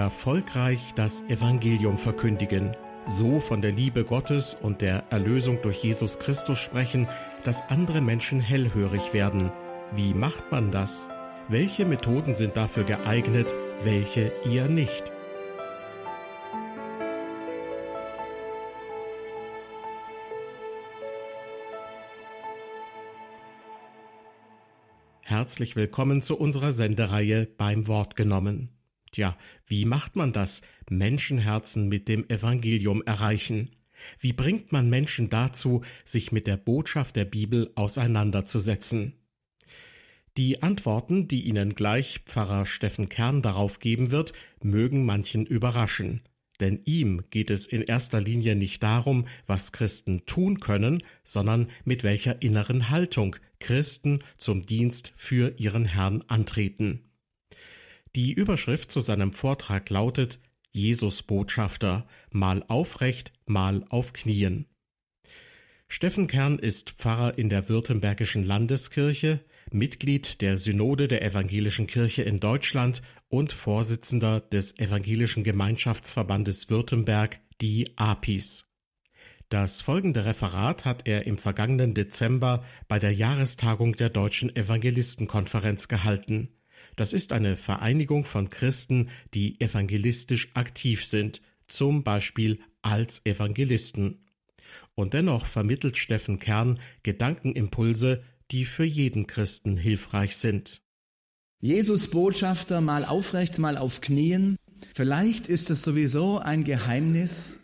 Erfolgreich das Evangelium verkündigen, so von der Liebe Gottes und der Erlösung durch Jesus Christus sprechen, dass andere Menschen hellhörig werden. Wie macht man das? Welche Methoden sind dafür geeignet, welche eher nicht? Herzlich willkommen zu unserer Sendereihe beim Wort genommen. Tja, wie macht man das? Menschenherzen mit dem Evangelium erreichen? Wie bringt man Menschen dazu, sich mit der Botschaft der Bibel auseinanderzusetzen? Die Antworten, die Ihnen gleich Pfarrer Steffen Kern darauf geben wird, mögen manchen überraschen. Denn ihm geht es in erster Linie nicht darum, was Christen tun können, sondern mit welcher inneren Haltung Christen zum Dienst für ihren Herrn antreten. Die Überschrift zu seinem Vortrag lautet Jesus Botschafter, mal aufrecht, mal auf Knien. Steffen Kern ist Pfarrer in der Württembergischen Landeskirche, Mitglied der Synode der Evangelischen Kirche in Deutschland und Vorsitzender des Evangelischen Gemeinschaftsverbandes Württemberg, die APIS. Das folgende Referat hat er im vergangenen Dezember bei der Jahrestagung der Deutschen Evangelistenkonferenz gehalten. Das ist eine Vereinigung von Christen, die evangelistisch aktiv sind, zum Beispiel als Evangelisten. Und dennoch vermittelt Steffen Kern Gedankenimpulse, die für jeden Christen hilfreich sind. Jesus Botschafter mal aufrecht, mal auf Knien. Vielleicht ist es sowieso ein Geheimnis,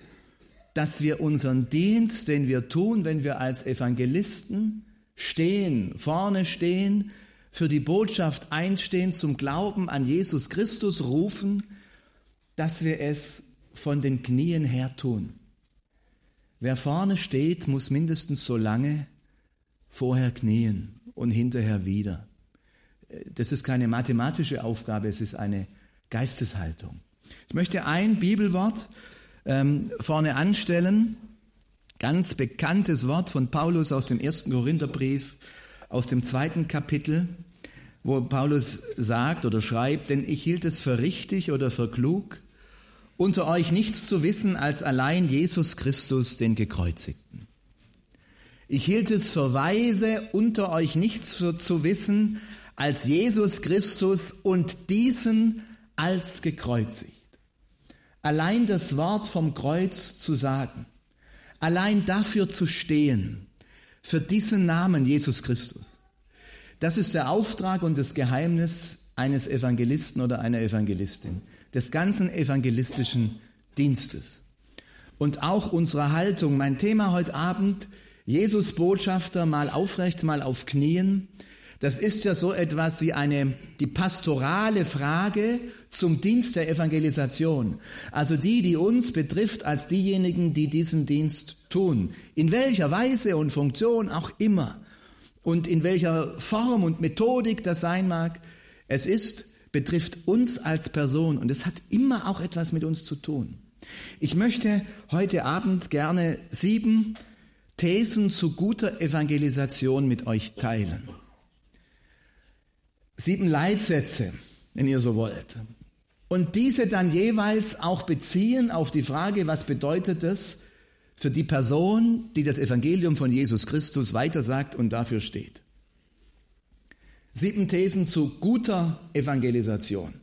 dass wir unseren Dienst, den wir tun, wenn wir als Evangelisten stehen, vorne stehen, für die Botschaft einstehen, zum Glauben an Jesus Christus rufen, dass wir es von den Knien her tun. Wer vorne steht, muss mindestens so lange vorher knien und hinterher wieder. Das ist keine mathematische Aufgabe, es ist eine Geisteshaltung. Ich möchte ein Bibelwort ähm, vorne anstellen, ganz bekanntes Wort von Paulus aus dem ersten Korintherbrief, aus dem zweiten Kapitel, wo Paulus sagt oder schreibt, denn ich hielt es für richtig oder für klug, unter euch nichts zu wissen als allein Jesus Christus, den Gekreuzigten. Ich hielt es für weise, unter euch nichts für zu wissen als Jesus Christus und diesen als gekreuzigt. Allein das Wort vom Kreuz zu sagen, allein dafür zu stehen, für diesen Namen Jesus Christus. Das ist der Auftrag und das Geheimnis eines Evangelisten oder einer Evangelistin, des ganzen evangelistischen Dienstes. Und auch unserer Haltung. Mein Thema heute Abend, Jesus Botschafter, mal aufrecht, mal auf Knien. Das ist ja so etwas wie eine, die pastorale Frage zum Dienst der Evangelisation. Also die, die uns betrifft als diejenigen, die diesen Dienst tun. In welcher Weise und Funktion auch immer. Und in welcher Form und Methodik das sein mag. Es ist, betrifft uns als Person und es hat immer auch etwas mit uns zu tun. Ich möchte heute Abend gerne sieben Thesen zu guter Evangelisation mit euch teilen sieben Leitsätze, wenn ihr so wollt. Und diese dann jeweils auch beziehen auf die Frage, was bedeutet es für die Person, die das Evangelium von Jesus Christus weitersagt und dafür steht. Sieben Thesen zu guter Evangelisation.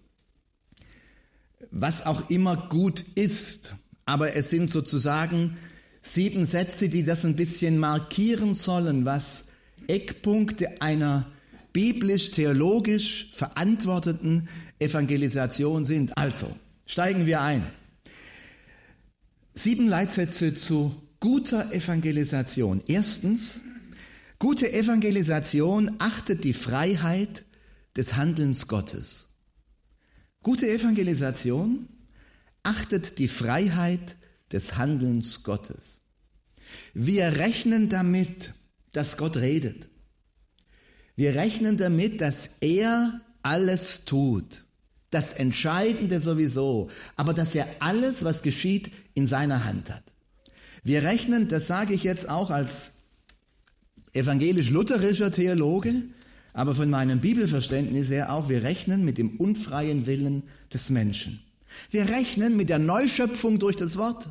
Was auch immer gut ist, aber es sind sozusagen sieben Sätze, die das ein bisschen markieren sollen, was Eckpunkte einer biblisch-theologisch verantworteten Evangelisation sind. Also, steigen wir ein. Sieben Leitsätze zu guter Evangelisation. Erstens, gute Evangelisation achtet die Freiheit des Handelns Gottes. Gute Evangelisation achtet die Freiheit des Handelns Gottes. Wir rechnen damit, dass Gott redet. Wir rechnen damit, dass er alles tut. Das Entscheidende sowieso, aber dass er alles, was geschieht, in seiner Hand hat. Wir rechnen, das sage ich jetzt auch als evangelisch-lutherischer Theologe, aber von meinem Bibelverständnis her auch, wir rechnen mit dem unfreien Willen des Menschen. Wir rechnen mit der Neuschöpfung durch das Wort.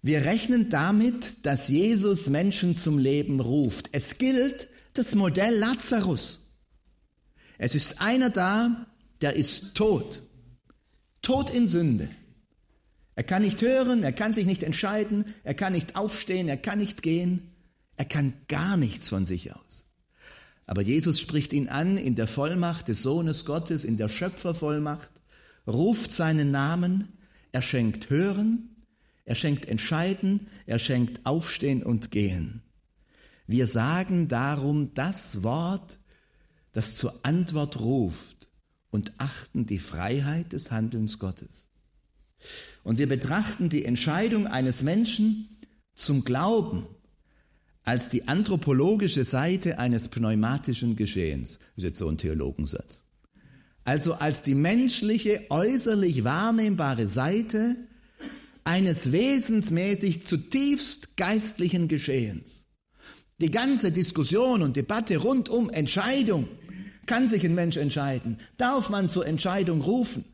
Wir rechnen damit, dass Jesus Menschen zum Leben ruft. Es gilt das Modell Lazarus. Es ist einer da, der ist tot. Tot in Sünde. Er kann nicht hören, er kann sich nicht entscheiden, er kann nicht aufstehen, er kann nicht gehen, er kann gar nichts von sich aus. Aber Jesus spricht ihn an in der Vollmacht des Sohnes Gottes, in der Schöpfervollmacht, ruft seinen Namen, er schenkt Hören, er schenkt Entscheiden, er schenkt Aufstehen und Gehen. Wir sagen darum das Wort, das zur Antwort ruft und achten die Freiheit des Handelns Gottes. Und wir betrachten die Entscheidung eines Menschen zum Glauben als die anthropologische Seite eines pneumatischen Geschehens. Ist jetzt so ein Theologensatz. Also als die menschliche, äußerlich wahrnehmbare Seite eines wesensmäßig zutiefst geistlichen Geschehens. Die ganze Diskussion und Debatte rund um Entscheidung. Kann sich ein Mensch entscheiden? Darf man zur Entscheidung rufen?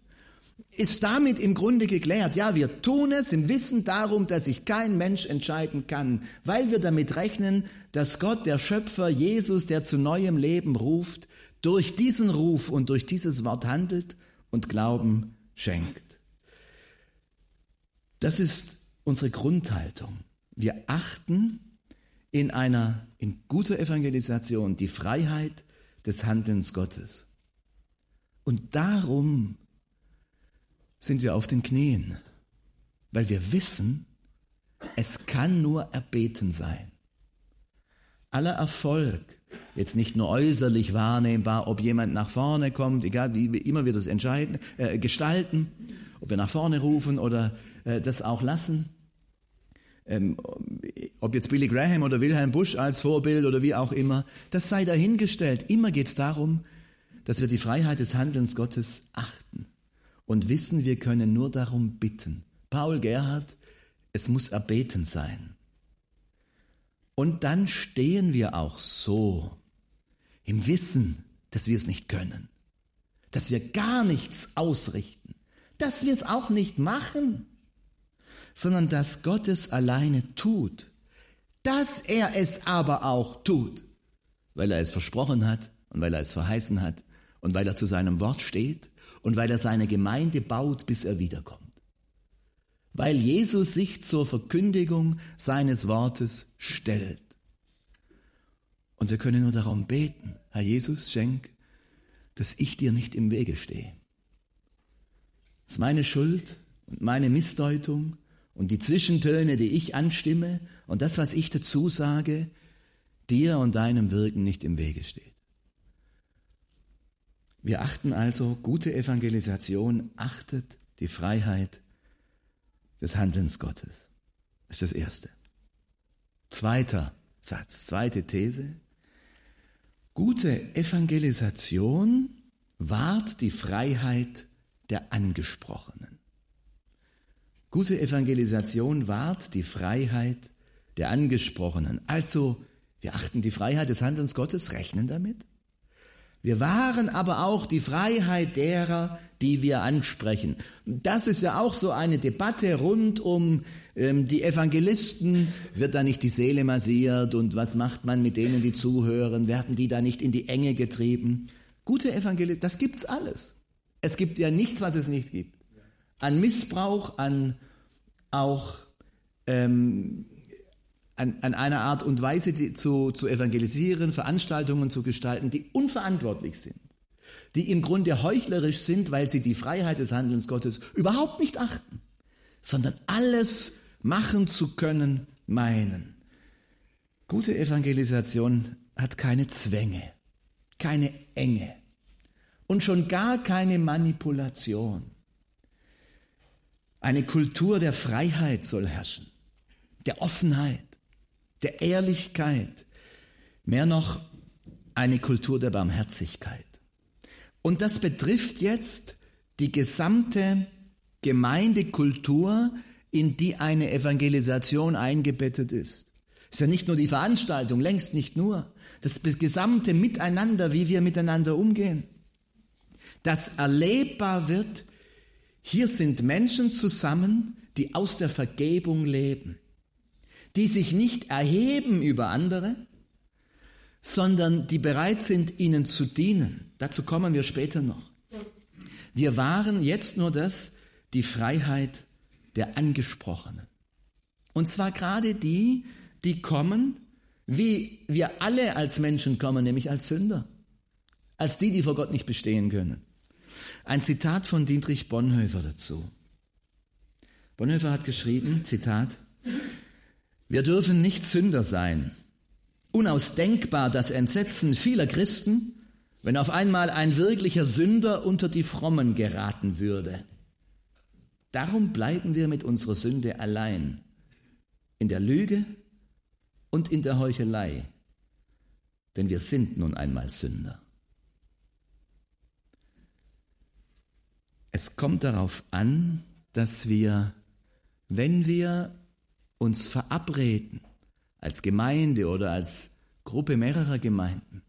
Ist damit im Grunde geklärt. Ja, wir tun es im Wissen darum, dass sich kein Mensch entscheiden kann, weil wir damit rechnen, dass Gott, der Schöpfer, Jesus, der zu neuem Leben ruft, durch diesen Ruf und durch dieses Wort handelt und Glauben schenkt. Das ist unsere Grundhaltung. Wir achten in einer, in guter Evangelisation die Freiheit des Handelns Gottes. Und darum sind wir auf den Knien, weil wir wissen, es kann nur erbeten sein. Aller Erfolg, jetzt nicht nur äußerlich wahrnehmbar, ob jemand nach vorne kommt, egal wie immer wir das entscheiden, äh, gestalten, ob wir nach vorne rufen oder äh, das auch lassen, ähm, ob jetzt Billy Graham oder Wilhelm Busch als Vorbild oder wie auch immer, das sei dahingestellt. Immer geht es darum, dass wir die Freiheit des Handelns Gottes achten und wissen, wir können nur darum bitten. Paul Gerhard, es muss erbeten sein. Und dann stehen wir auch so im Wissen, dass wir es nicht können, dass wir gar nichts ausrichten, dass wir es auch nicht machen, sondern dass Gott es alleine tut, dass er es aber auch tut, weil er es versprochen hat und weil er es verheißen hat und weil er zu seinem Wort steht und weil er seine Gemeinde baut, bis er wiederkommt. Weil Jesus sich zur Verkündigung seines Wortes stellt. Und wir können nur darum beten, Herr Jesus, schenk, dass ich dir nicht im Wege stehe. Dass meine Schuld und meine Missdeutung und die Zwischentöne, die ich anstimme und das, was ich dazu sage, dir und deinem Wirken nicht im Wege steht. Wir achten also, gute Evangelisation achtet die Freiheit des Handelns Gottes. Das ist das Erste. Zweiter Satz, zweite These. Gute Evangelisation wahrt die Freiheit der Angesprochenen. Gute Evangelisation wahrt die Freiheit der Angesprochenen. Also, wir achten die Freiheit des Handelns Gottes, rechnen damit. Wir wahren aber auch die Freiheit derer, die wir ansprechen. Das ist ja auch so eine Debatte rund um ähm, die Evangelisten. Wird da nicht die Seele massiert und was macht man mit denen, die zuhören? Werden die da nicht in die Enge getrieben? Gute Evangelisten, das gibt's alles. Es gibt ja nichts, was es nicht gibt. An Missbrauch, an auch ähm, an, an einer Art und Weise die, zu, zu evangelisieren, Veranstaltungen zu gestalten, die unverantwortlich sind, die im Grunde heuchlerisch sind, weil sie die Freiheit des Handelns Gottes überhaupt nicht achten, sondern alles machen zu können meinen. Gute Evangelisation hat keine Zwänge, keine Enge und schon gar keine Manipulation. Eine Kultur der Freiheit soll herrschen, der Offenheit, der Ehrlichkeit, mehr noch eine Kultur der Barmherzigkeit. Und das betrifft jetzt die gesamte Gemeindekultur, in die eine Evangelisation eingebettet ist. Es ist ja nicht nur die Veranstaltung, längst nicht nur. Das gesamte Miteinander, wie wir miteinander umgehen. Das erlebbar wird, Hier sind Menschen zusammen, die aus der Vergebung leben, die sich nicht erheben über andere, sondern die bereit sind, ihnen zu dienen. Dazu kommen wir später noch. Wir waren jetzt nur das, die Freiheit der Angesprochenen. Und zwar gerade die, die kommen, wie wir alle als Menschen kommen, nämlich als Sünder, als die, die vor Gott nicht bestehen können. Ein Zitat von Dietrich Bonhoeffer dazu. Bonhoeffer hat geschrieben, Zitat, wir dürfen nicht Sünder sein. Unausdenkbar das Entsetzen vieler Christen, wenn auf einmal ein wirklicher Sünder unter die Frommen geraten würde. Darum bleiben wir mit unserer Sünde allein, in der Lüge und in der Heuchelei, denn wir sind nun einmal Sünder. Es kommt darauf an, dass wir, wenn wir uns verabreden, als Gemeinde oder als Gruppe mehrerer Gemeinden,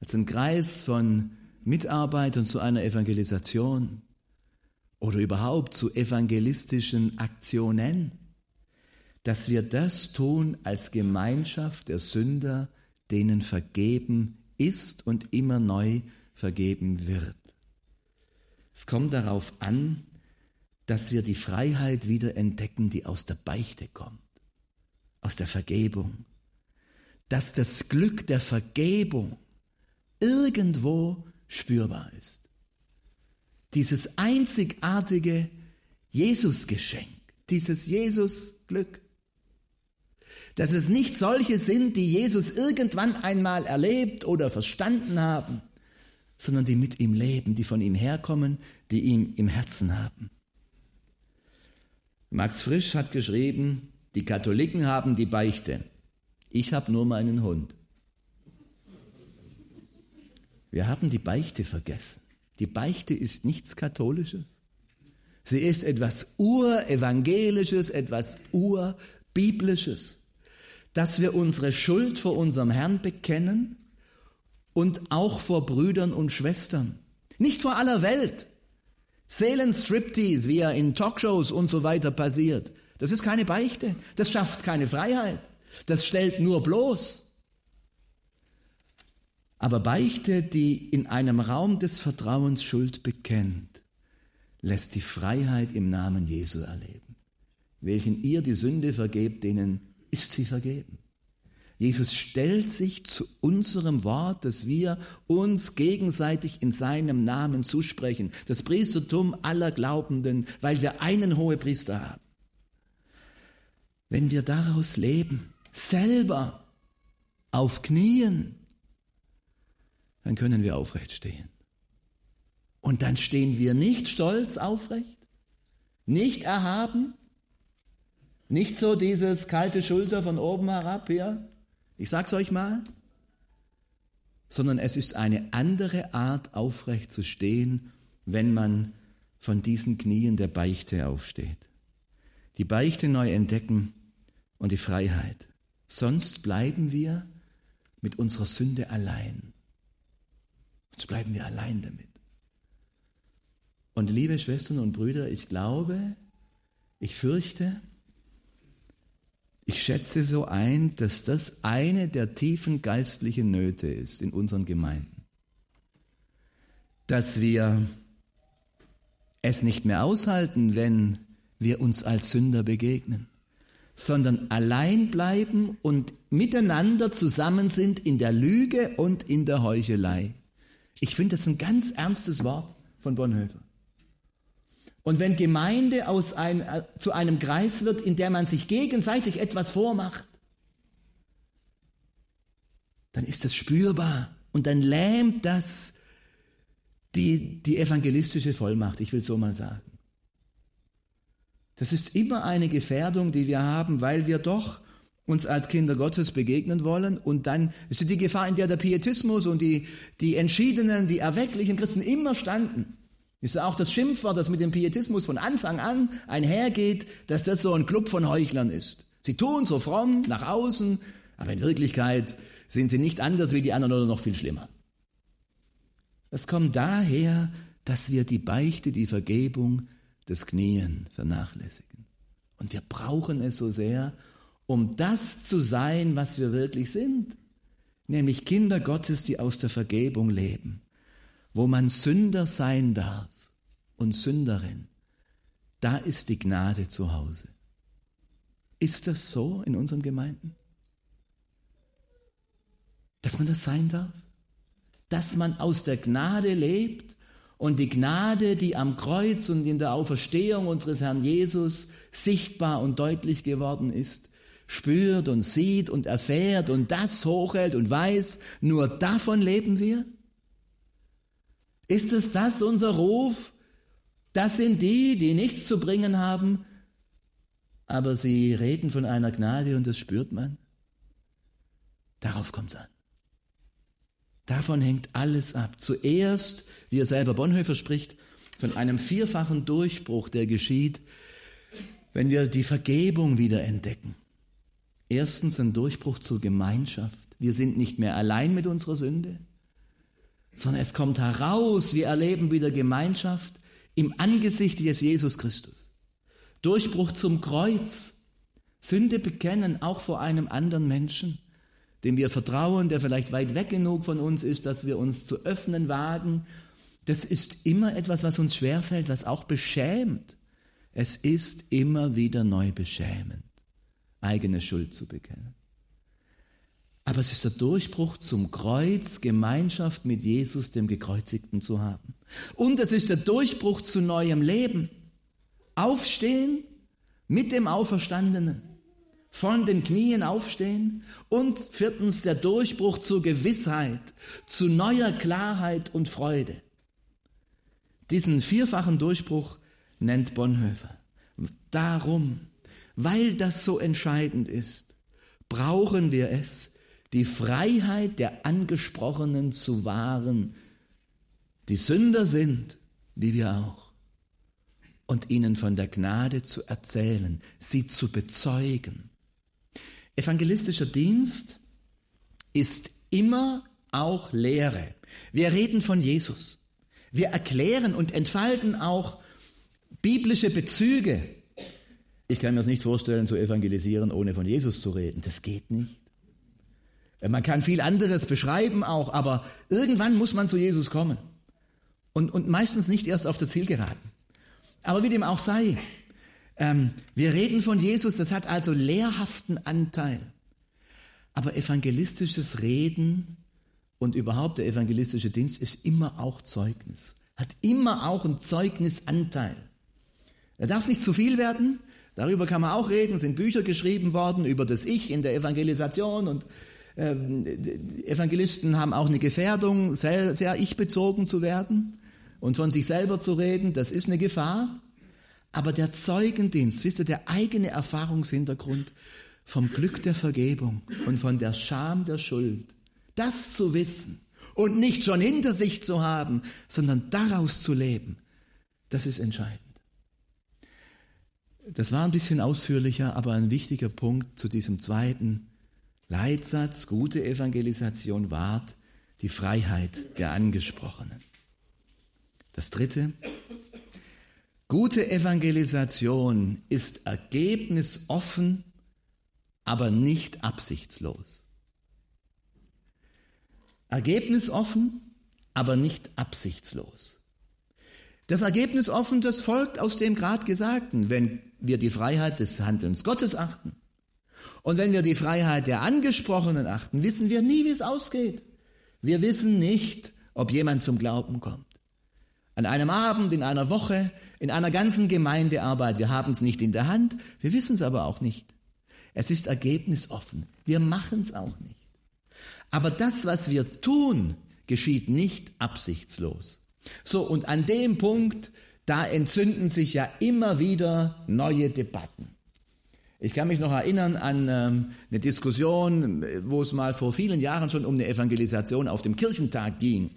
als ein Kreis von Mitarbeitern zu einer Evangelisation oder überhaupt zu evangelistischen Aktionen, dass wir das tun als Gemeinschaft der Sünder, denen vergeben ist und immer neu vergeben wird. Es kommt darauf an, dass wir die Freiheit wieder entdecken, die aus der Beichte kommt, aus der Vergebung. Dass das Glück der Vergebung irgendwo spürbar ist. Dieses einzigartige Jesusgeschenk, dieses Jesusglück. Dass es nicht solche sind, die Jesus irgendwann einmal erlebt oder verstanden haben, sondern die mit ihm leben, die von ihm herkommen, die ihm im Herzen haben. Max Frisch hat geschrieben, die Katholiken haben die Beichte. Ich habe nur meinen Hund. Wir haben die Beichte vergessen. Die Beichte ist nichts Katholisches. Sie ist etwas Urevangelisches, etwas Urbiblisches, dass wir unsere Schuld vor unserem Herrn bekennen und auch vor Brüdern und Schwestern. Nicht vor aller Welt. Seelenstriptease, wie er in Talkshows und so weiter passiert. Das ist keine Beichte. Das schafft keine Freiheit. Das stellt nur bloß. Aber Beichte, die in einem Raum des Vertrauens Schuld bekennt, lässt die Freiheit im Namen Jesu erleben. Welchen ihr die Sünde vergebt, denen ist sie vergeben. Jesus stellt sich zu unserem Wort, dass wir uns gegenseitig in seinem Namen zusprechen. Das Priestertum aller Glaubenden, weil wir einen Hohepriester haben. Wenn wir daraus leben, selber auf Knien, dann können wir aufrecht stehen. Und dann stehen wir nicht stolz aufrecht, nicht erhaben, nicht so dieses kalte Schulter von oben herab hier, ich sag's euch mal, sondern es ist eine andere Art, aufrecht zu stehen, wenn man von diesen Knien der Beichte aufsteht. Die Beichte neu entdecken und die Freiheit. Sonst bleiben wir mit unserer Sünde allein. Sonst bleiben wir allein damit. Und liebe Schwestern und Brüder, ich glaube, ich fürchte, ich schätze so ein, dass das eine der tiefen geistlichen Nöte ist in unseren Gemeinden. Dass wir es nicht mehr aushalten, wenn wir uns als Sünder begegnen, sondern allein bleiben und miteinander zusammen sind in der Lüge und in der Heuchelei. Ich finde das ein ganz ernstes Wort von Bonhoeffer. Und wenn Gemeinde aus ein, äh, zu einem Kreis wird, in der man sich gegenseitig etwas vormacht, dann ist das spürbar und dann lähmt das die, die evangelistische Vollmacht, ich will so mal sagen. Das ist immer eine Gefährdung, die wir haben, weil wir doch uns als Kinder Gottes begegnen wollen und dann ist die Gefahr, in der der Pietismus und die, die entschiedenen, die erwecklichen Christen immer standen. Ist auch das Schimpfwort, das mit dem Pietismus von Anfang an einhergeht, dass das so ein Club von Heuchlern ist. Sie tun so fromm nach außen, aber in Wirklichkeit sind sie nicht anders wie die anderen oder noch viel schlimmer. Das kommt daher, dass wir die Beichte, die Vergebung des Knien vernachlässigen. Und wir brauchen es so sehr, um das zu sein, was wir wirklich sind, nämlich Kinder Gottes, die aus der Vergebung leben, wo man Sünder sein darf und Sünderin. Da ist die Gnade zu Hause. Ist das so in unseren Gemeinden? Dass man das sein darf? Dass man aus der Gnade lebt und die Gnade, die am Kreuz und in der Auferstehung unseres Herrn Jesus sichtbar und deutlich geworden ist, spürt und sieht und erfährt und das hochhält und weiß, nur davon leben wir? Ist es das unser Ruf? Das sind die, die nichts zu bringen haben, aber sie reden von einer Gnade und das spürt man. Darauf kommt es an. Davon hängt alles ab. Zuerst, wie er selber Bonhoeffer spricht, von einem vierfachen Durchbruch, der geschieht, wenn wir die Vergebung wieder entdecken. Erstens ein Durchbruch zur Gemeinschaft. Wir sind nicht mehr allein mit unserer Sünde, sondern es kommt heraus, wir erleben wieder Gemeinschaft im Angesicht des Jesus Christus. Durchbruch zum Kreuz. Sünde bekennen, auch vor einem anderen Menschen, dem wir vertrauen, der vielleicht weit weg genug von uns ist, dass wir uns zu öffnen wagen. Das ist immer etwas, was uns schwerfällt, was auch beschämt. Es ist immer wieder neu beschämend, eigene Schuld zu bekennen. Aber es ist der Durchbruch zum Kreuz, Gemeinschaft mit Jesus, dem Gekreuzigten zu haben. Und es ist der Durchbruch zu neuem Leben. Aufstehen mit dem Auferstandenen, von den Knien aufstehen und viertens der Durchbruch zur Gewissheit, zu neuer Klarheit und Freude. Diesen vierfachen Durchbruch nennt Bonhoeffer. Darum, weil das so entscheidend ist, brauchen wir es, die Freiheit der Angesprochenen zu wahren, die Sünder sind, wie wir auch und ihnen von der Gnade zu erzählen, sie zu bezeugen. Evangelistischer Dienst ist immer auch Lehre. Wir reden von Jesus. Wir erklären und entfalten auch biblische Bezüge. Ich kann mir das nicht vorstellen, zu evangelisieren, ohne von Jesus zu reden. Das geht nicht. Man kann viel anderes beschreiben auch, aber irgendwann muss man zu Jesus kommen. Und, und meistens nicht erst auf der Zielgeraden. Aber wie dem auch sei, ähm, wir reden von Jesus, das hat also lehrhaften Anteil. Aber evangelistisches Reden und überhaupt der evangelistische Dienst ist immer auch Zeugnis, hat immer auch einen Zeugnisanteil. Er darf nicht zu viel werden, darüber kann man auch reden, sind Bücher geschrieben worden über das Ich in der Evangelisation und ähm, Evangelisten haben auch eine Gefährdung, sehr, sehr ich-bezogen zu werden und von sich selber zu reden, das ist eine Gefahr. Aber der Zeugendienst, wisst ihr, der eigene Erfahrungshintergrund vom Glück der Vergebung und von der Scham der Schuld, das zu wissen und nicht schon hinter sich zu haben, sondern daraus zu leben, das ist entscheidend. Das war ein bisschen ausführlicher, aber ein wichtiger Punkt zu diesem zweiten Leitsatz. Gute Evangelisation wahrt die Freiheit der Angesprochenen. Das dritte, gute Evangelisation ist ergebnisoffen, aber nicht absichtslos. Ergebnisoffen, aber nicht absichtslos. Das Ergebnis offen, das folgt aus dem gerade Gesagten, wenn wir die Freiheit des Handelns Gottes achten. Und wenn wir die Freiheit der Angesprochenen achten, wissen wir nie, wie es ausgeht. Wir wissen nicht, ob jemand zum Glauben kommt. An einem Abend, in einer Woche, in einer ganzen Gemeindearbeit. Wir haben es nicht in der Hand, wir wissen es aber auch nicht. Es ist ergebnisoffen. Wir machen es auch nicht. Aber das, was wir tun, geschieht nicht absichtslos. So, und an dem Punkt, da entzünden sich ja immer wieder neue Debatten. Ich kann mich noch erinnern an ähm, eine Diskussion, wo es mal vor vielen Jahren schon um eine Evangelisation auf dem Kirchentag ging.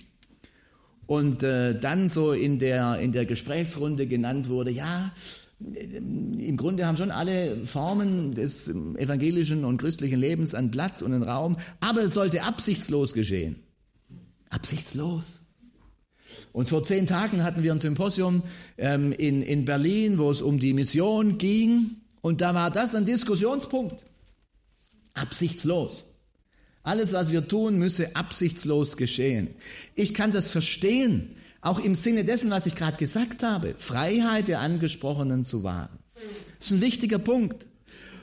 Und äh, dann so in der, in der Gesprächsrunde genannt wurde, ja, äh, im Grunde haben schon alle Formen des evangelischen und christlichen Lebens einen Platz und einen Raum, aber es sollte absichtslos geschehen. Absichtslos. Und vor zehn Tagen hatten wir ein Symposium ähm, in, in Berlin, wo es um die Mission ging. Und da war das ein Diskussionspunkt. Absichtslos. Alles, was wir tun, müsse absichtslos geschehen. Ich kann das verstehen, auch im Sinne dessen, was ich gerade gesagt habe. Freiheit der Angesprochenen zu wahren. Das ist ein wichtiger Punkt.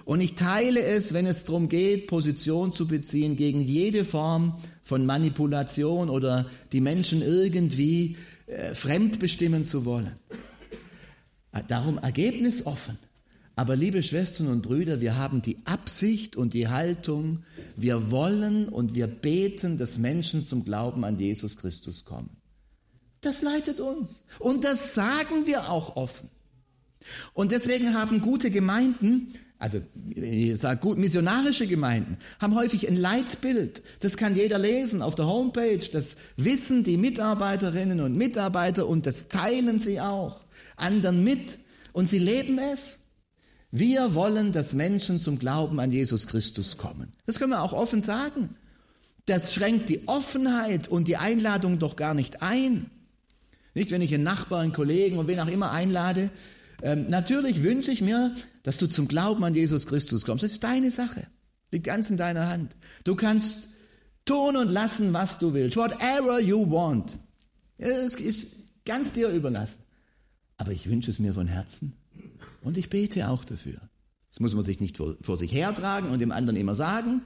Und ich teile es, wenn es darum geht, Position zu beziehen gegen jede Form von Manipulation oder die Menschen irgendwie äh, fremdbestimmen zu wollen. Darum Ergebnis offen. Aber liebe Schwestern und Brüder, wir haben die Absicht und die Haltung, wir wollen und wir beten, dass Menschen zum Glauben an Jesus Christus kommen. Das leitet uns. Und das sagen wir auch offen. Und deswegen haben gute Gemeinden also ich sage gut, missionarische Gemeinden haben häufig ein Leitbild. Das kann jeder lesen auf der Homepage. Das wissen die Mitarbeiterinnen und Mitarbeiter und das teilen sie auch anderen mit und sie leben es. Wir wollen, dass Menschen zum Glauben an Jesus Christus kommen. Das können wir auch offen sagen. Das schränkt die Offenheit und die Einladung doch gar nicht ein. Nicht, wenn ich einen Nachbarn, Kollegen und wen auch immer einlade, ähm, natürlich wünsche ich mir, dass du zum Glauben an Jesus Christus kommst. Das ist deine Sache. Liegt ganz in deiner Hand. Du kannst tun und lassen, was du willst. Whatever you want. Es ist ganz dir überlassen. Aber ich wünsche es mir von Herzen. Und ich bete auch dafür. Das muss man sich nicht vor, vor sich hertragen und dem anderen immer sagen.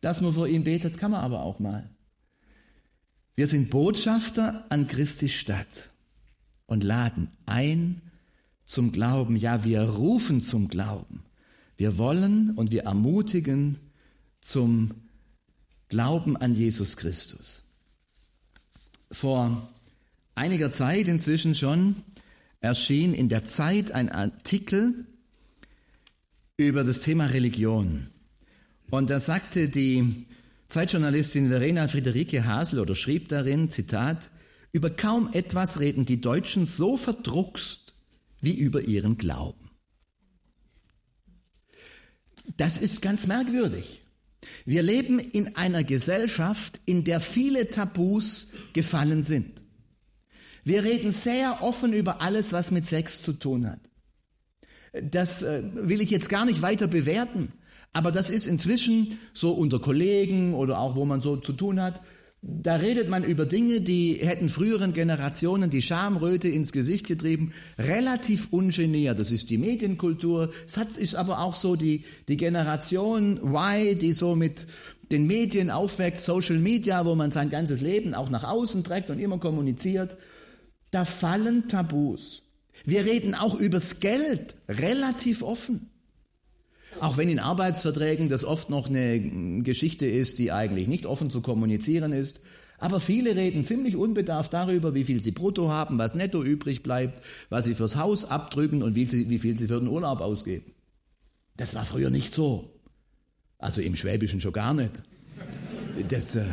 Dass man vor ihm betet, kann man aber auch mal. Wir sind Botschafter an Christi Stadt und laden ein, zum Glauben, ja, wir rufen zum Glauben. Wir wollen und wir ermutigen zum Glauben an Jesus Christus. Vor einiger Zeit inzwischen schon erschien in der Zeit ein Artikel über das Thema Religion. Und da sagte die Zeitjournalistin Verena Friederike Hasel oder schrieb darin, Zitat, über kaum etwas reden die Deutschen so verdruckst wie über ihren Glauben. Das ist ganz merkwürdig. Wir leben in einer Gesellschaft, in der viele Tabus gefallen sind. Wir reden sehr offen über alles, was mit Sex zu tun hat. Das äh, will ich jetzt gar nicht weiter bewerten, aber das ist inzwischen so unter Kollegen oder auch wo man so zu tun hat, da redet man über Dinge, die hätten früheren Generationen die Schamröte ins Gesicht getrieben, relativ ungeniert. Das ist die Medienkultur. Das ist aber auch so die, die Generation Y, die so mit den Medien aufweckt, Social Media, wo man sein ganzes Leben auch nach außen trägt und immer kommuniziert. Da fallen Tabus. Wir reden auch übers Geld relativ offen. Auch wenn in Arbeitsverträgen das oft noch eine Geschichte ist, die eigentlich nicht offen zu kommunizieren ist. Aber viele reden ziemlich unbedarft darüber, wie viel sie brutto haben, was netto übrig bleibt, was sie fürs Haus abdrücken und wie, sie, wie viel sie für den Urlaub ausgeben. Das war früher nicht so. Also im Schwäbischen schon gar nicht. Das, äh,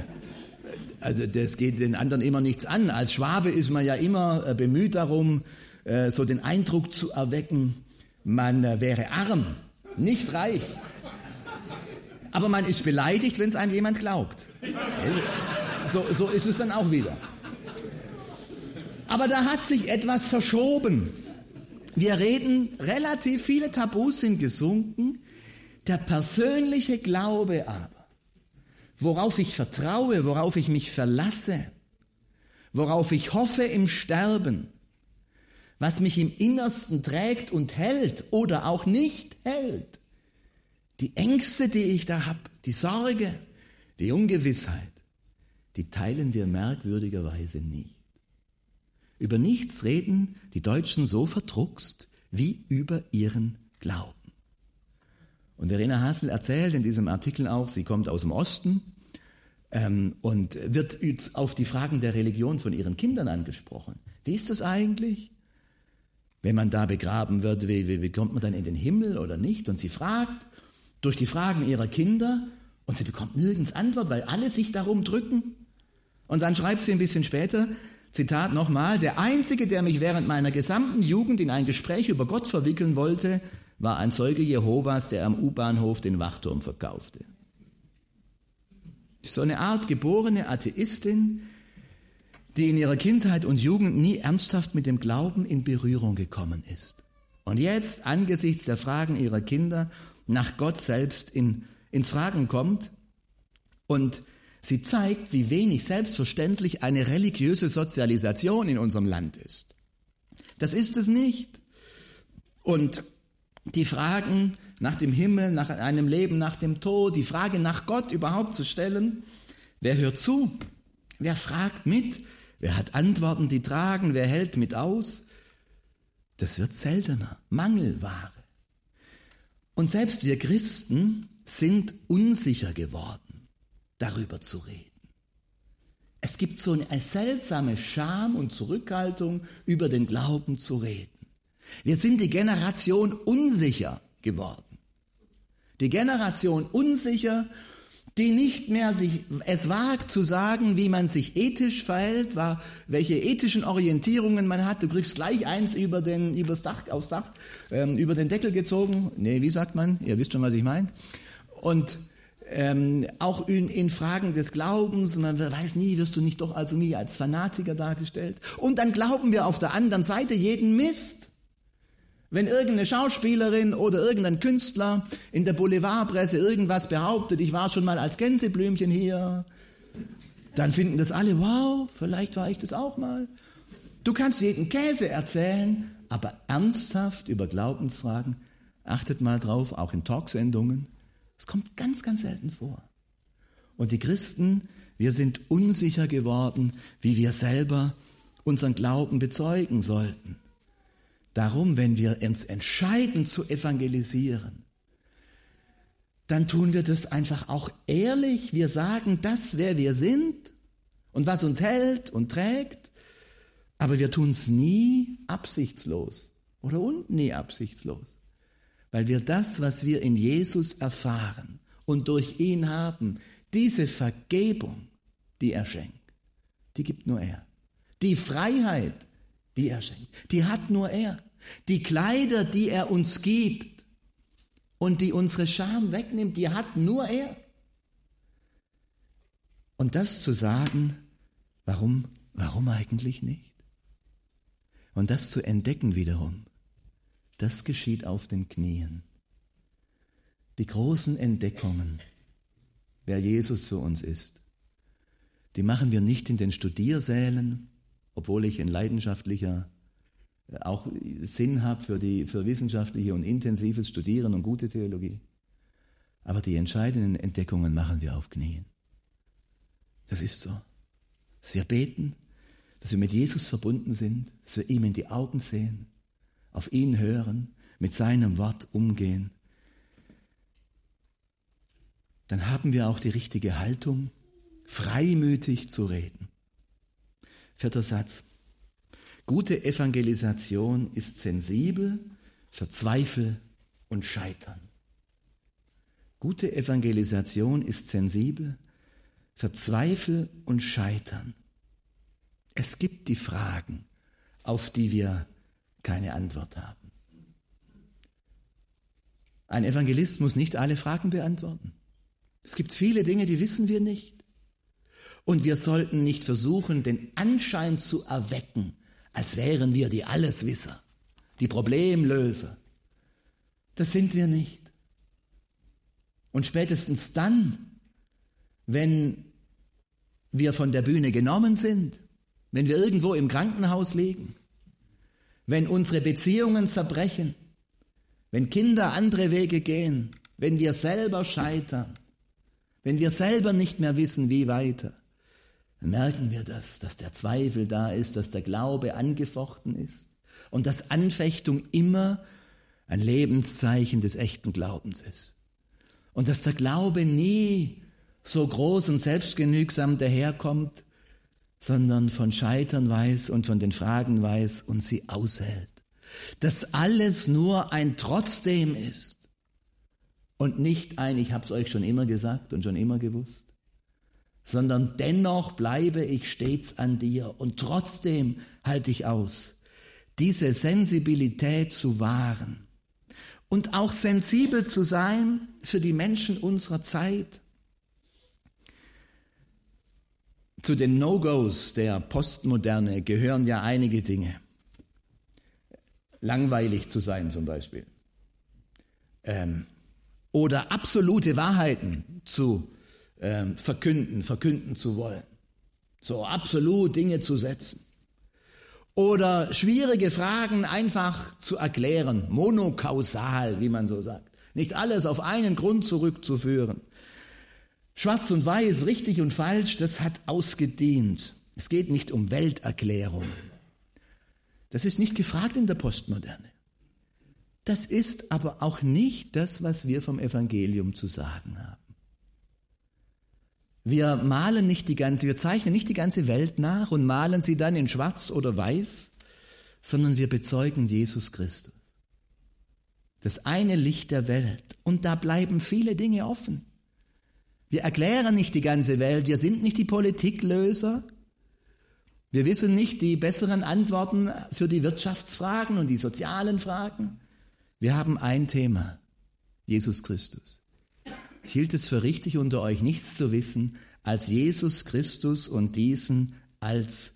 also das geht den anderen immer nichts an. Als Schwabe ist man ja immer äh, bemüht darum, äh, so den Eindruck zu erwecken, man wäre arm nicht reich. Aber man ist beleidigt, wenn es einem jemand glaubt. So, so ist es dann auch wieder. Aber da hat sich etwas verschoben. Wir reden, relativ viele Tabus sind gesunken. Der persönliche Glaube aber, worauf ich vertraue, worauf ich mich verlasse, worauf ich hoffe im Sterben, was mich im Innersten trägt und hält oder auch nicht hält. Die Ängste, die ich da habe, die Sorge, die Ungewissheit, die teilen wir merkwürdigerweise nicht. Über nichts reden die Deutschen so verdruckst wie über ihren Glauben. Und Verena Hassel erzählt in diesem Artikel auch, sie kommt aus dem Osten ähm, und wird auf die Fragen der Religion von ihren Kindern angesprochen. Wie ist das eigentlich? wenn man da begraben wird, wie, wie, wie kommt man dann in den Himmel oder nicht? Und sie fragt durch die Fragen ihrer Kinder und sie bekommt nirgends Antwort, weil alle sich darum drücken. Und dann schreibt sie ein bisschen später, Zitat nochmal, der Einzige, der mich während meiner gesamten Jugend in ein Gespräch über Gott verwickeln wollte, war ein Zeuge Jehovas, der am U-Bahnhof den Wachturm verkaufte. So eine Art geborene Atheistin, die in ihrer Kindheit und Jugend nie ernsthaft mit dem Glauben in Berührung gekommen ist. Und jetzt angesichts der Fragen ihrer Kinder nach Gott selbst in, ins Fragen kommt und sie zeigt, wie wenig selbstverständlich eine religiöse Sozialisation in unserem Land ist. Das ist es nicht. Und die Fragen nach dem Himmel, nach einem Leben nach dem Tod, die Frage nach Gott überhaupt zu stellen, wer hört zu? Wer fragt mit? Wer hat Antworten, die tragen? Wer hält mit aus? Das wird seltener. Mangelware. Und selbst wir Christen sind unsicher geworden, darüber zu reden. Es gibt so eine seltsame Scham und Zurückhaltung, über den Glauben zu reden. Wir sind die Generation unsicher geworden. Die Generation unsicher, die nicht mehr sich, es wagt zu sagen, wie man sich ethisch verhält, war, welche ethischen Orientierungen man hat. Du kriegst gleich eins über den, übers Dach, aufs Dach, ähm, über den Deckel gezogen. Nee, wie sagt man? Ihr wisst schon, was ich meine. Und ähm, auch in, in, Fragen des Glaubens, man weiß nie, wirst du nicht doch also nie als Fanatiker dargestellt. Und dann glauben wir auf der anderen Seite jeden Mist. Wenn irgendeine Schauspielerin oder irgendein Künstler in der Boulevardpresse irgendwas behauptet, ich war schon mal als Gänseblümchen hier, dann finden das alle, wow, vielleicht war ich das auch mal. Du kannst jeden Käse erzählen, aber ernsthaft über Glaubensfragen, achtet mal drauf, auch in Talksendungen, es kommt ganz, ganz selten vor. Und die Christen, wir sind unsicher geworden, wie wir selber unseren Glauben bezeugen sollten. Darum, wenn wir uns entscheiden zu evangelisieren, dann tun wir das einfach auch ehrlich. Wir sagen das, wer wir sind und was uns hält und trägt. Aber wir tun es nie absichtslos oder und nie absichtslos. Weil wir das, was wir in Jesus erfahren und durch ihn haben, diese Vergebung, die er schenkt, die gibt nur er. Die Freiheit, die er schenkt. Die hat nur er. Die Kleider, die er uns gibt und die unsere Scham wegnimmt, die hat nur er. Und das zu sagen, warum, warum eigentlich nicht? Und das zu entdecken wiederum, das geschieht auf den Knien. Die großen Entdeckungen, wer Jesus für uns ist, die machen wir nicht in den Studiersälen, obwohl ich ein leidenschaftlicher äh, auch Sinn habe für, die, für wissenschaftliche und intensives Studieren und gute Theologie. Aber die entscheidenden Entdeckungen machen wir auf Knien. Das ist so. Dass wir beten, dass wir mit Jesus verbunden sind, dass wir ihm in die Augen sehen, auf ihn hören, mit seinem Wort umgehen. Dann haben wir auch die richtige Haltung, freimütig zu reden. Vierter Satz. Gute Evangelisation ist sensibel für Zweifel und Scheitern. Gute Evangelisation ist sensibel für Zweifel und Scheitern. Es gibt die Fragen, auf die wir keine Antwort haben. Ein Evangelist muss nicht alle Fragen beantworten. Es gibt viele Dinge, die wissen wir nicht. Und wir sollten nicht versuchen, den Anschein zu erwecken, als wären wir die Alleswisser, die Problemlöser. Das sind wir nicht. Und spätestens dann, wenn wir von der Bühne genommen sind, wenn wir irgendwo im Krankenhaus liegen, wenn unsere Beziehungen zerbrechen, wenn Kinder andere Wege gehen, wenn wir selber scheitern, wenn wir selber nicht mehr wissen, wie weiter, merken wir das, dass der Zweifel da ist, dass der Glaube angefochten ist und dass Anfechtung immer ein Lebenszeichen des echten Glaubens ist. Und dass der Glaube nie so groß und selbstgenügsam daherkommt, sondern von Scheitern weiß und von den Fragen weiß und sie aushält. Dass alles nur ein Trotzdem ist und nicht ein, ich hab's euch schon immer gesagt und schon immer gewusst sondern dennoch bleibe ich stets an dir und trotzdem halte ich aus, diese Sensibilität zu wahren und auch sensibel zu sein für die Menschen unserer Zeit. Zu den No-Gos der Postmoderne gehören ja einige Dinge. Langweilig zu sein zum Beispiel. Ähm, oder absolute Wahrheiten zu ähm, verkünden, verkünden zu wollen. So absolut Dinge zu setzen. Oder schwierige Fragen einfach zu erklären, monokausal, wie man so sagt. Nicht alles auf einen Grund zurückzuführen. Schwarz und Weiß, richtig und falsch, das hat ausgedient. Es geht nicht um Welterklärung. Das ist nicht gefragt in der Postmoderne. Das ist aber auch nicht das, was wir vom Evangelium zu sagen haben. Wir malen nicht die ganze, wir zeichnen nicht die ganze Welt nach und malen sie dann in schwarz oder weiß, sondern wir bezeugen Jesus Christus. Das eine Licht der Welt. Und da bleiben viele Dinge offen. Wir erklären nicht die ganze Welt, wir sind nicht die Politiklöser. Wir wissen nicht die besseren Antworten für die Wirtschaftsfragen und die sozialen Fragen. Wir haben ein Thema, Jesus Christus. Hielt es für richtig, unter euch nichts zu wissen als Jesus Christus und diesen als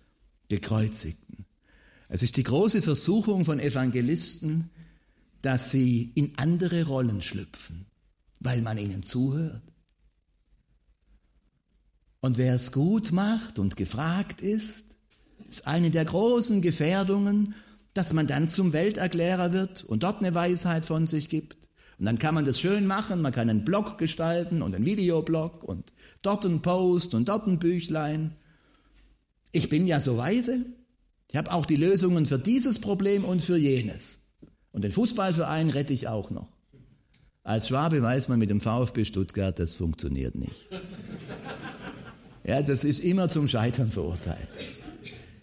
gekreuzigten. Es ist die große Versuchung von Evangelisten, dass sie in andere Rollen schlüpfen, weil man ihnen zuhört. Und wer es gut macht und gefragt ist, ist eine der großen Gefährdungen, dass man dann zum Welterklärer wird und dort eine Weisheit von sich gibt. Und dann kann man das schön machen, man kann einen Blog gestalten und einen Videoblog und dort ein Post und dort ein Büchlein. Ich bin ja so weise. Ich habe auch die Lösungen für dieses Problem und für jenes. Und den Fußballverein rette ich auch noch. Als Schwabe weiß man mit dem VfB Stuttgart, das funktioniert nicht. Ja, das ist immer zum Scheitern verurteilt.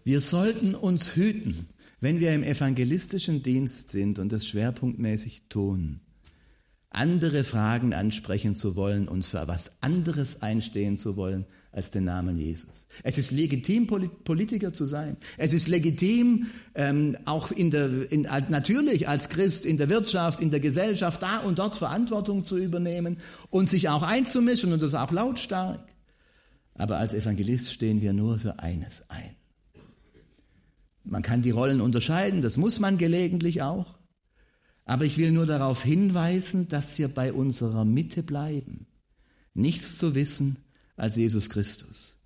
Wir sollten uns hüten, wenn wir im evangelistischen Dienst sind und das schwerpunktmäßig tun, andere Fragen ansprechen zu wollen und für was anderes einstehen zu wollen als den Namen Jesus. Es ist legitim, Politiker zu sein. Es ist legitim, ähm, auch in der, in, als, natürlich als Christ in der Wirtschaft, in der Gesellschaft da und dort Verantwortung zu übernehmen und sich auch einzumischen und das auch lautstark. Aber als Evangelist stehen wir nur für eines ein. Man kann die Rollen unterscheiden, das muss man gelegentlich auch. Aber ich will nur darauf hinweisen, dass wir bei unserer Mitte bleiben. Nichts zu wissen als Jesus Christus.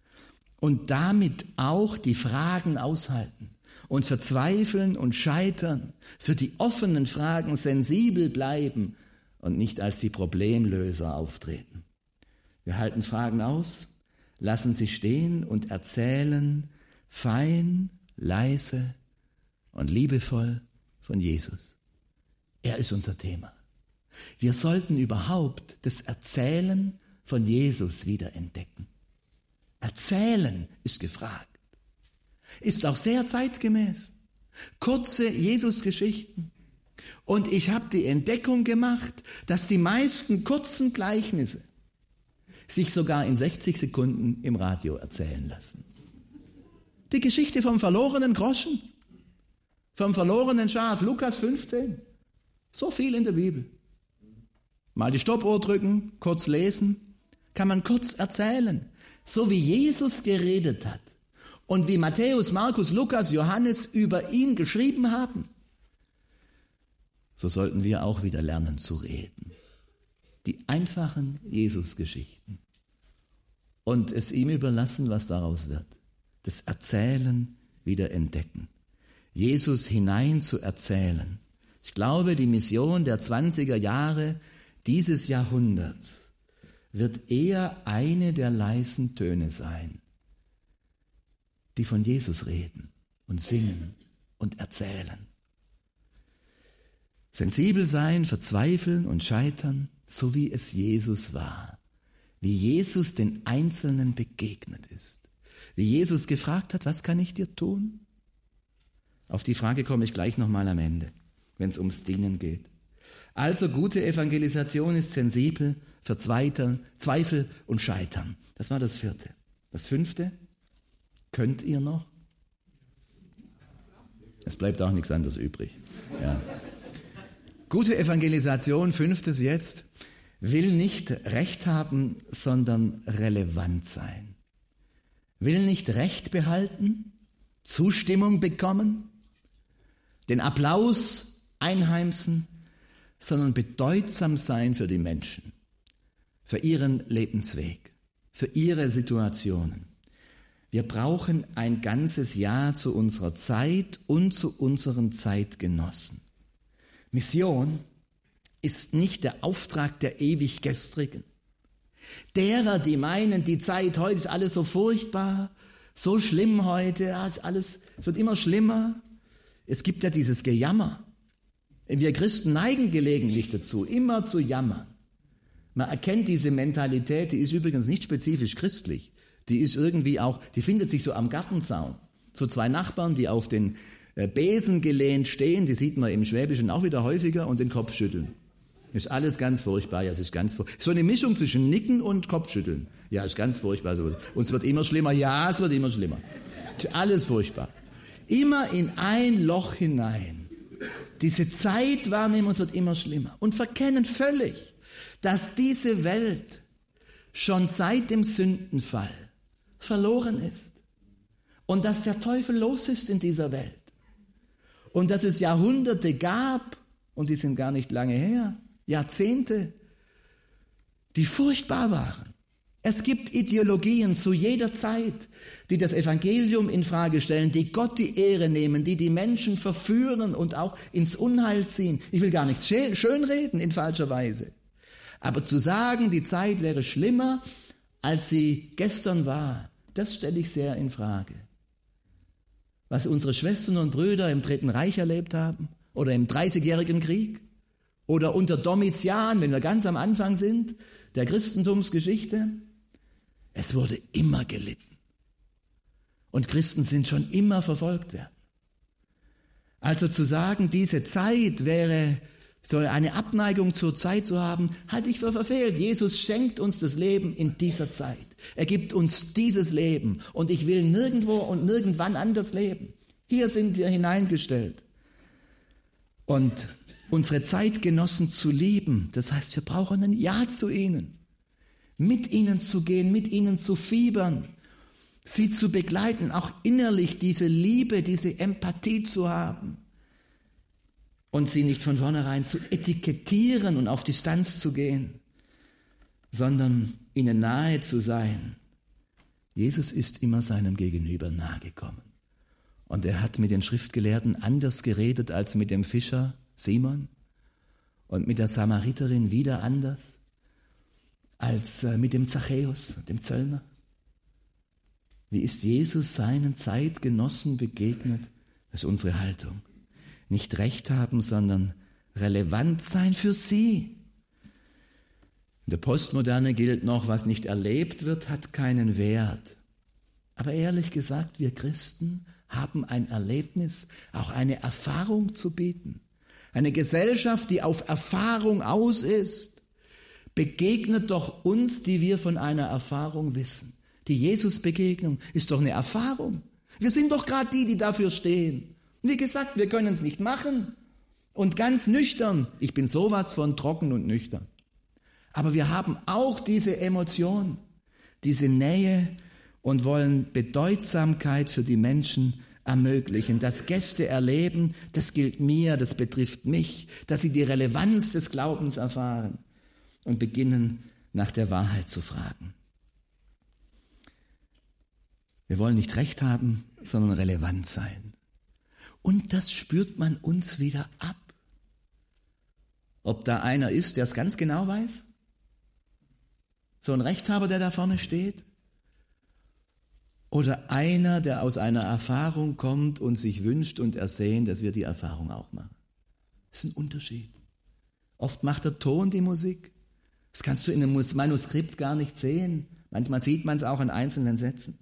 Und damit auch die Fragen aushalten und verzweifeln und scheitern, für die offenen Fragen sensibel bleiben und nicht als die Problemlöser auftreten. Wir halten Fragen aus, lassen sie stehen und erzählen fein, leise und liebevoll von Jesus. Er ist unser Thema. Wir sollten überhaupt das Erzählen von Jesus wieder entdecken. Erzählen ist gefragt. Ist auch sehr zeitgemäß. Kurze Jesus-Geschichten. Und ich habe die Entdeckung gemacht, dass die meisten kurzen Gleichnisse sich sogar in 60 Sekunden im Radio erzählen lassen. Die Geschichte vom verlorenen Groschen, vom verlorenen Schaf, Lukas 15. So viel in der Bibel. Mal die Stoppuhr drücken, kurz lesen, kann man kurz erzählen. So wie Jesus geredet hat und wie Matthäus, Markus, Lukas, Johannes über ihn geschrieben haben, so sollten wir auch wieder lernen zu reden. Die einfachen Jesus-Geschichten. Und es ihm überlassen, was daraus wird. Das Erzählen wieder entdecken. Jesus hinein zu erzählen ich glaube, die Mission der 20er Jahre dieses Jahrhunderts wird eher eine der leisen Töne sein, die von Jesus reden und singen und erzählen. Sensibel sein, verzweifeln und scheitern, so wie es Jesus war, wie Jesus den Einzelnen begegnet ist, wie Jesus gefragt hat, was kann ich dir tun? Auf die Frage komme ich gleich nochmal am Ende wenn es ums Dienen geht. Also gute Evangelisation ist sensibel für Zweifel und Scheitern. Das war das vierte. Das fünfte, könnt ihr noch? Es bleibt auch nichts anderes übrig. Ja. Gute Evangelisation, fünftes jetzt, will nicht Recht haben, sondern relevant sein. will nicht Recht behalten, Zustimmung bekommen, den Applaus einheimsen, sondern bedeutsam sein für die Menschen, für ihren Lebensweg, für ihre Situationen. Wir brauchen ein ganzes Jahr zu unserer Zeit und zu unseren Zeitgenossen. Mission ist nicht der Auftrag der ewig Gestrigen. Derer, die meinen, die Zeit heute ist alles so furchtbar, so schlimm heute, ja, ist alles, es wird immer schlimmer. Es gibt ja dieses Gejammer. Wir Christen neigen gelegentlich dazu, immer zu jammern. Man erkennt diese Mentalität, die ist übrigens nicht spezifisch christlich. Die ist irgendwie auch, die findet sich so am Gartenzaun. So zwei Nachbarn, die auf den äh, Besen gelehnt stehen, die sieht man im Schwäbischen auch wieder häufiger und den Kopf schütteln. Ist alles ganz furchtbar, ja, es ist ganz furchtbar. So eine Mischung zwischen Nicken und Kopfschütteln. Ja, ist ganz furchtbar. Und es wird immer schlimmer, ja, es wird immer schlimmer. Ist alles furchtbar. Immer in ein Loch hinein. Diese Zeitwahrnehmung wird immer schlimmer. Und verkennen völlig, dass diese Welt schon seit dem Sündenfall verloren ist. Und dass der Teufel los ist in dieser Welt. Und dass es Jahrhunderte gab, und die sind gar nicht lange her, Jahrzehnte, die furchtbar waren. Es gibt Ideologien zu jeder Zeit, die das Evangelium in Frage stellen, die Gott die Ehre nehmen, die die Menschen verführen und auch ins Unheil ziehen. Ich will gar nichts schönreden in falscher Weise. Aber zu sagen, die Zeit wäre schlimmer, als sie gestern war, das stelle ich sehr in Frage. Was unsere Schwestern und Brüder im Dritten Reich erlebt haben oder im Dreißigjährigen Krieg, oder unter Domitian, wenn wir ganz am Anfang sind, der Christentumsgeschichte. Es wurde immer gelitten. Und Christen sind schon immer verfolgt werden. Also zu sagen, diese Zeit wäre so eine Abneigung zur Zeit zu haben, halte ich für verfehlt. Jesus schenkt uns das Leben in dieser Zeit. Er gibt uns dieses Leben und ich will nirgendwo und nirgendwann anders leben. Hier sind wir hineingestellt. Und unsere Zeitgenossen zu lieben. Das heißt, wir brauchen ein Ja zu ihnen, mit ihnen zu gehen, mit ihnen zu fiebern, sie zu begleiten, auch innerlich diese Liebe, diese Empathie zu haben und sie nicht von vornherein zu etikettieren und auf Distanz zu gehen, sondern ihnen nahe zu sein. Jesus ist immer seinem Gegenüber nahe gekommen. Und er hat mit den Schriftgelehrten anders geredet als mit dem Fischer Simon und mit der Samariterin wieder anders als äh, mit dem Zachäus, dem Zöllner? Wie ist Jesus seinen Zeitgenossen begegnet? Das ist unsere Haltung. Nicht recht haben, sondern relevant sein für sie. In der Postmoderne gilt noch, was nicht erlebt wird, hat keinen Wert. Aber ehrlich gesagt, wir Christen haben ein Erlebnis, auch eine Erfahrung zu bieten. Eine Gesellschaft, die auf Erfahrung aus ist, begegnet doch uns, die wir von einer Erfahrung wissen. Die Jesus-Begegnung ist doch eine Erfahrung. Wir sind doch gerade die, die dafür stehen. Wie gesagt, wir können es nicht machen. Und ganz nüchtern, ich bin sowas von trocken und nüchtern. Aber wir haben auch diese Emotion, diese Nähe und wollen Bedeutsamkeit für die Menschen ermöglichen, dass Gäste erleben, das gilt mir, das betrifft mich, dass sie die Relevanz des Glaubens erfahren und beginnen nach der Wahrheit zu fragen. Wir wollen nicht recht haben, sondern relevant sein. Und das spürt man uns wieder ab. Ob da einer ist, der es ganz genau weiß? So ein Rechthaber, der da vorne steht? Oder einer, der aus einer Erfahrung kommt und sich wünscht und ersehnt, dass wir die Erfahrung auch machen. Das ist ein Unterschied. Oft macht der Ton die Musik. Das kannst du in einem Manuskript gar nicht sehen. Manchmal sieht man es auch an einzelnen Sätzen.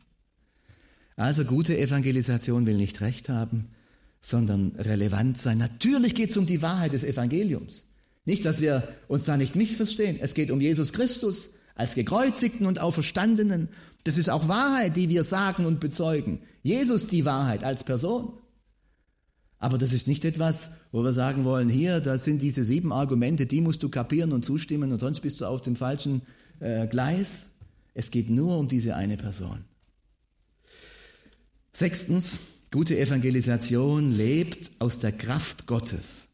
Also gute Evangelisation will nicht recht haben, sondern relevant sein. Natürlich geht es um die Wahrheit des Evangeliums. Nicht, dass wir uns da nicht missverstehen. Es geht um Jesus Christus als gekreuzigten und auferstandenen das ist auch Wahrheit, die wir sagen und bezeugen. Jesus die Wahrheit als Person. Aber das ist nicht etwas, wo wir sagen wollen, hier, das sind diese sieben Argumente, die musst du kapieren und zustimmen und sonst bist du auf dem falschen äh, Gleis. Es geht nur um diese eine Person. Sechstens, gute Evangelisation lebt aus der Kraft Gottes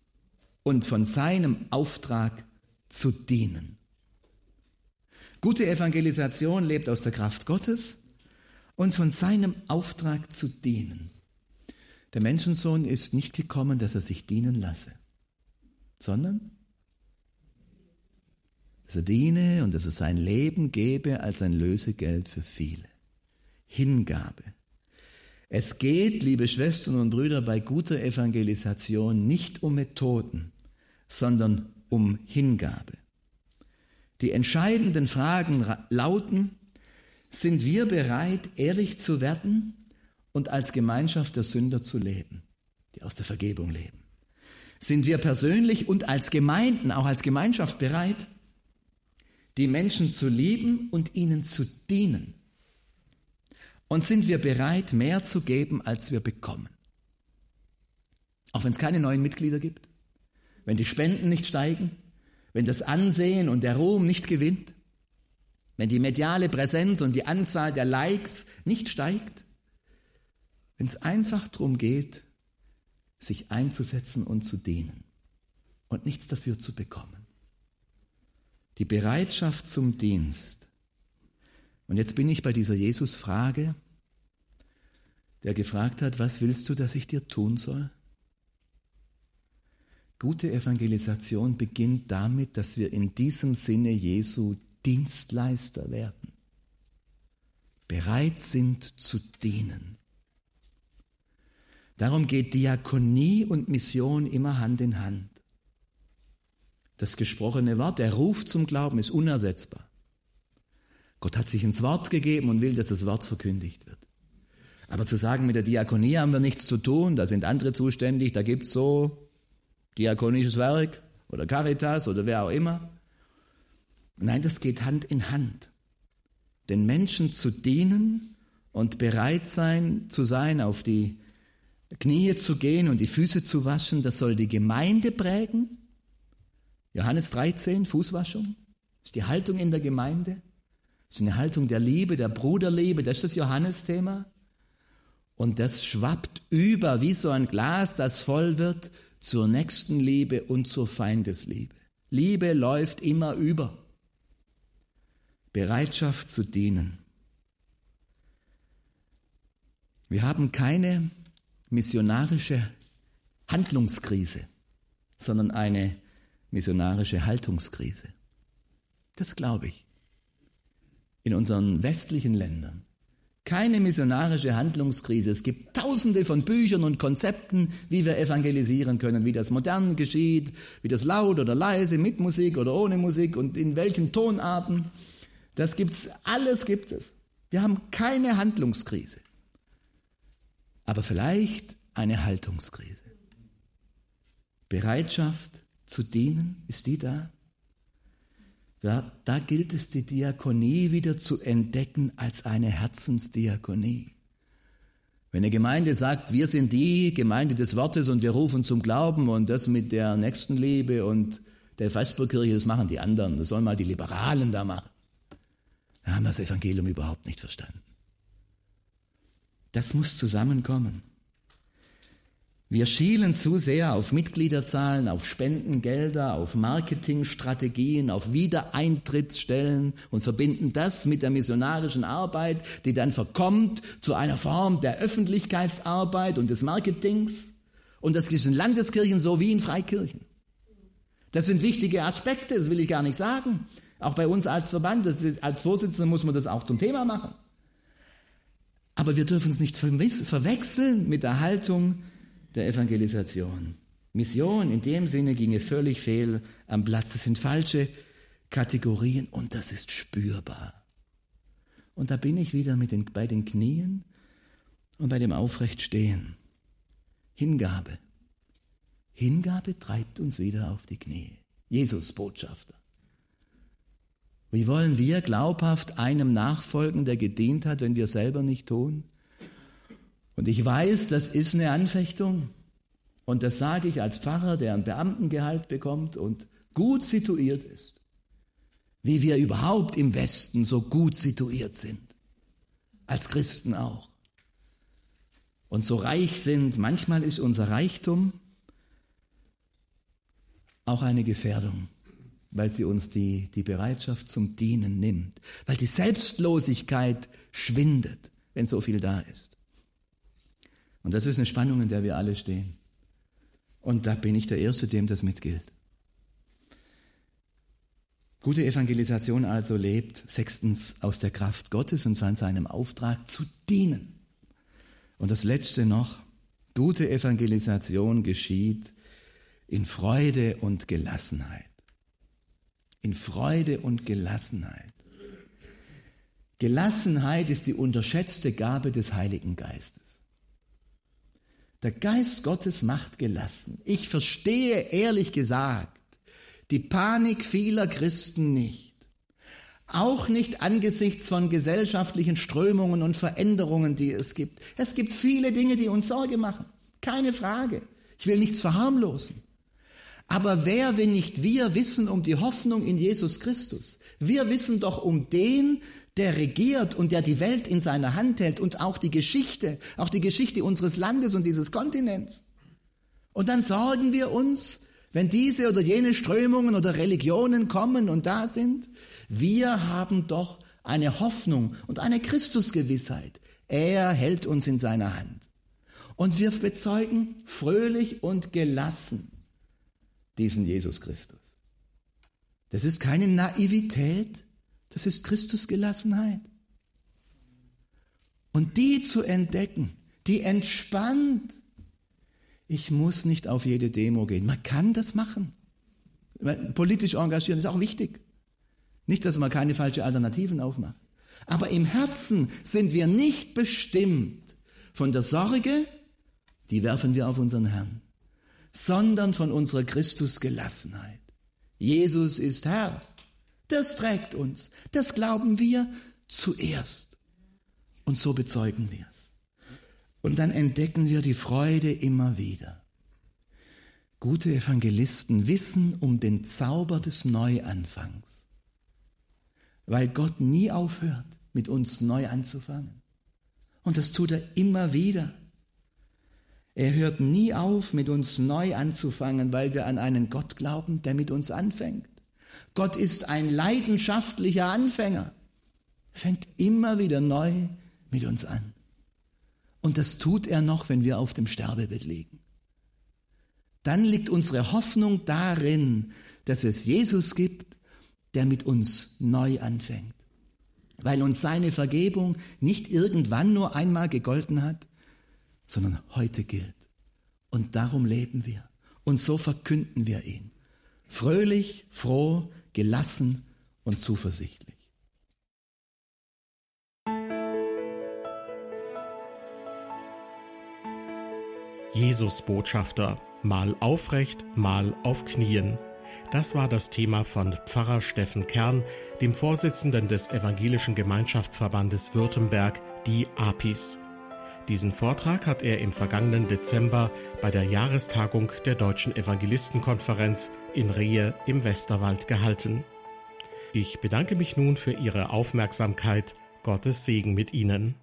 und von seinem Auftrag zu dienen. Gute Evangelisation lebt aus der Kraft Gottes und von seinem Auftrag zu dienen. Der Menschensohn ist nicht gekommen, dass er sich dienen lasse, sondern dass er diene und dass er sein Leben gebe als ein Lösegeld für viele. Hingabe. Es geht, liebe Schwestern und Brüder, bei guter Evangelisation nicht um Methoden, sondern um Hingabe. Die entscheidenden Fragen lauten, sind wir bereit, ehrlich zu werden und als Gemeinschaft der Sünder zu leben, die aus der Vergebung leben? Sind wir persönlich und als Gemeinden, auch als Gemeinschaft bereit, die Menschen zu lieben und ihnen zu dienen? Und sind wir bereit, mehr zu geben, als wir bekommen? Auch wenn es keine neuen Mitglieder gibt? Wenn die Spenden nicht steigen? Wenn das Ansehen und der Ruhm nicht gewinnt? Wenn die mediale Präsenz und die Anzahl der Likes nicht steigt? Wenn es einfach darum geht, sich einzusetzen und zu dienen und nichts dafür zu bekommen. Die Bereitschaft zum Dienst. Und jetzt bin ich bei dieser Jesus-Frage, der gefragt hat, was willst du, dass ich dir tun soll? Gute Evangelisation beginnt damit, dass wir in diesem Sinne Jesu Dienstleister werden, bereit sind zu dienen. Darum geht Diakonie und Mission immer Hand in Hand. Das gesprochene Wort, der Ruf zum Glauben ist unersetzbar. Gott hat sich ins Wort gegeben und will, dass das Wort verkündigt wird. Aber zu sagen, mit der Diakonie haben wir nichts zu tun, da sind andere zuständig, da gibt es so diakonisches Werk oder Caritas oder wer auch immer. Nein, das geht Hand in Hand. Den Menschen zu dienen und bereit sein zu sein, auf die Knie zu gehen und die Füße zu waschen, das soll die Gemeinde prägen. Johannes 13, Fußwaschung, ist die Haltung in der Gemeinde. Ist eine Haltung der Liebe, der Bruderliebe, das ist das Johannesthema. Und das schwappt über wie so ein Glas, das voll wird, zur nächsten Liebe und zur Feindesliebe. Liebe läuft immer über. Bereitschaft zu dienen. Wir haben keine missionarische Handlungskrise, sondern eine missionarische Haltungskrise. Das glaube ich. In unseren westlichen Ländern keine missionarische Handlungskrise. Es gibt tausende von Büchern und Konzepten, wie wir evangelisieren können, wie das modern geschieht, wie das laut oder leise, mit Musik oder ohne Musik und in welchen Tonarten. Das gibt's, alles gibt es. Wir haben keine Handlungskrise. Aber vielleicht eine Haltungskrise. Bereitschaft zu dienen, ist die da? Ja, da gilt es, die Diakonie wieder zu entdecken als eine Herzensdiakonie. Wenn eine Gemeinde sagt, wir sind die Gemeinde des Wortes und wir rufen zum Glauben und das mit der Nächstenliebe und der Vesperkirche, das machen die anderen, das sollen mal die Liberalen da machen. Da haben das Evangelium überhaupt nicht verstanden. Das muss zusammenkommen. Wir schielen zu sehr auf Mitgliederzahlen, auf Spendengelder, auf Marketingstrategien, auf Wiedereintrittsstellen und verbinden das mit der missionarischen Arbeit, die dann verkommt zu einer Form der Öffentlichkeitsarbeit und des Marketings. Und das ist in Landeskirchen so wie in Freikirchen. Das sind wichtige Aspekte, das will ich gar nicht sagen. Auch bei uns als Verband, ist, als Vorsitzender muss man das auch zum Thema machen. Aber wir dürfen es nicht verwechseln mit der Haltung, der Evangelisation. Mission in dem Sinne ginge völlig fehl am Platz. Das sind falsche Kategorien und das ist spürbar. Und da bin ich wieder mit den, bei den Knien und bei dem Aufrechtstehen. Hingabe. Hingabe treibt uns wieder auf die Knie. Jesus Botschafter. Wie wollen wir glaubhaft einem nachfolgen, der gedient hat, wenn wir selber nicht tun? Und ich weiß, das ist eine Anfechtung. Und das sage ich als Pfarrer, der ein Beamtengehalt bekommt und gut situiert ist. Wie wir überhaupt im Westen so gut situiert sind. Als Christen auch. und so reich sind, manchmal ist unser Reichtum auch eine Gefährdung, weil sie uns die, die Bereitschaft zum Dienen nimmt, weil die Selbstlosigkeit schwindet, wenn so viel da ist. Und das ist eine Spannung, in der wir alle stehen. Und da bin ich der Erste, dem das mitgilt. Gute Evangelisation also lebt sechstens aus der Kraft Gottes und von seinem Auftrag zu dienen. Und das Letzte noch, gute Evangelisation geschieht in Freude und Gelassenheit. In Freude und Gelassenheit. Gelassenheit ist die unterschätzte Gabe des Heiligen Geistes. Der Geist Gottes macht gelassen. Ich verstehe ehrlich gesagt die Panik vieler Christen nicht. Auch nicht angesichts von gesellschaftlichen Strömungen und Veränderungen, die es gibt. Es gibt viele Dinge, die uns Sorge machen. Keine Frage. Ich will nichts verharmlosen. Aber wer, wenn nicht wir, wissen um die Hoffnung in Jesus Christus? Wir wissen doch um den, der regiert und der die Welt in seiner Hand hält und auch die Geschichte, auch die Geschichte unseres Landes und dieses Kontinents. Und dann sorgen wir uns, wenn diese oder jene Strömungen oder Religionen kommen und da sind, wir haben doch eine Hoffnung und eine Christusgewissheit. Er hält uns in seiner Hand. Und wir bezeugen fröhlich und gelassen diesen Jesus Christus. Das ist keine Naivität, das ist Christusgelassenheit. Und die zu entdecken, die entspannt. Ich muss nicht auf jede Demo gehen. Man kann das machen. Politisch engagieren ist auch wichtig. Nicht, dass man keine falschen Alternativen aufmacht. Aber im Herzen sind wir nicht bestimmt von der Sorge, die werfen wir auf unseren Herrn, sondern von unserer Christusgelassenheit. Jesus ist Herr. Das trägt uns. Das glauben wir zuerst. Und so bezeugen wir es. Und dann entdecken wir die Freude immer wieder. Gute Evangelisten wissen um den Zauber des Neuanfangs, weil Gott nie aufhört, mit uns neu anzufangen. Und das tut er immer wieder. Er hört nie auf, mit uns neu anzufangen, weil wir an einen Gott glauben, der mit uns anfängt. Gott ist ein leidenschaftlicher Anfänger, fängt immer wieder neu mit uns an. Und das tut er noch, wenn wir auf dem Sterbebett liegen. Dann liegt unsere Hoffnung darin, dass es Jesus gibt, der mit uns neu anfängt. Weil uns seine Vergebung nicht irgendwann nur einmal gegolten hat, sondern heute gilt. Und darum leben wir. Und so verkünden wir ihn. Fröhlich, froh, gelassen und zuversichtlich. Jesus Botschafter, mal aufrecht, mal auf Knien. Das war das Thema von Pfarrer Steffen Kern, dem Vorsitzenden des Evangelischen Gemeinschaftsverbandes Württemberg, die APIS. Diesen Vortrag hat er im vergangenen Dezember bei der Jahrestagung der Deutschen Evangelistenkonferenz in Rehe im Westerwald gehalten. Ich bedanke mich nun für Ihre Aufmerksamkeit. Gottes Segen mit Ihnen.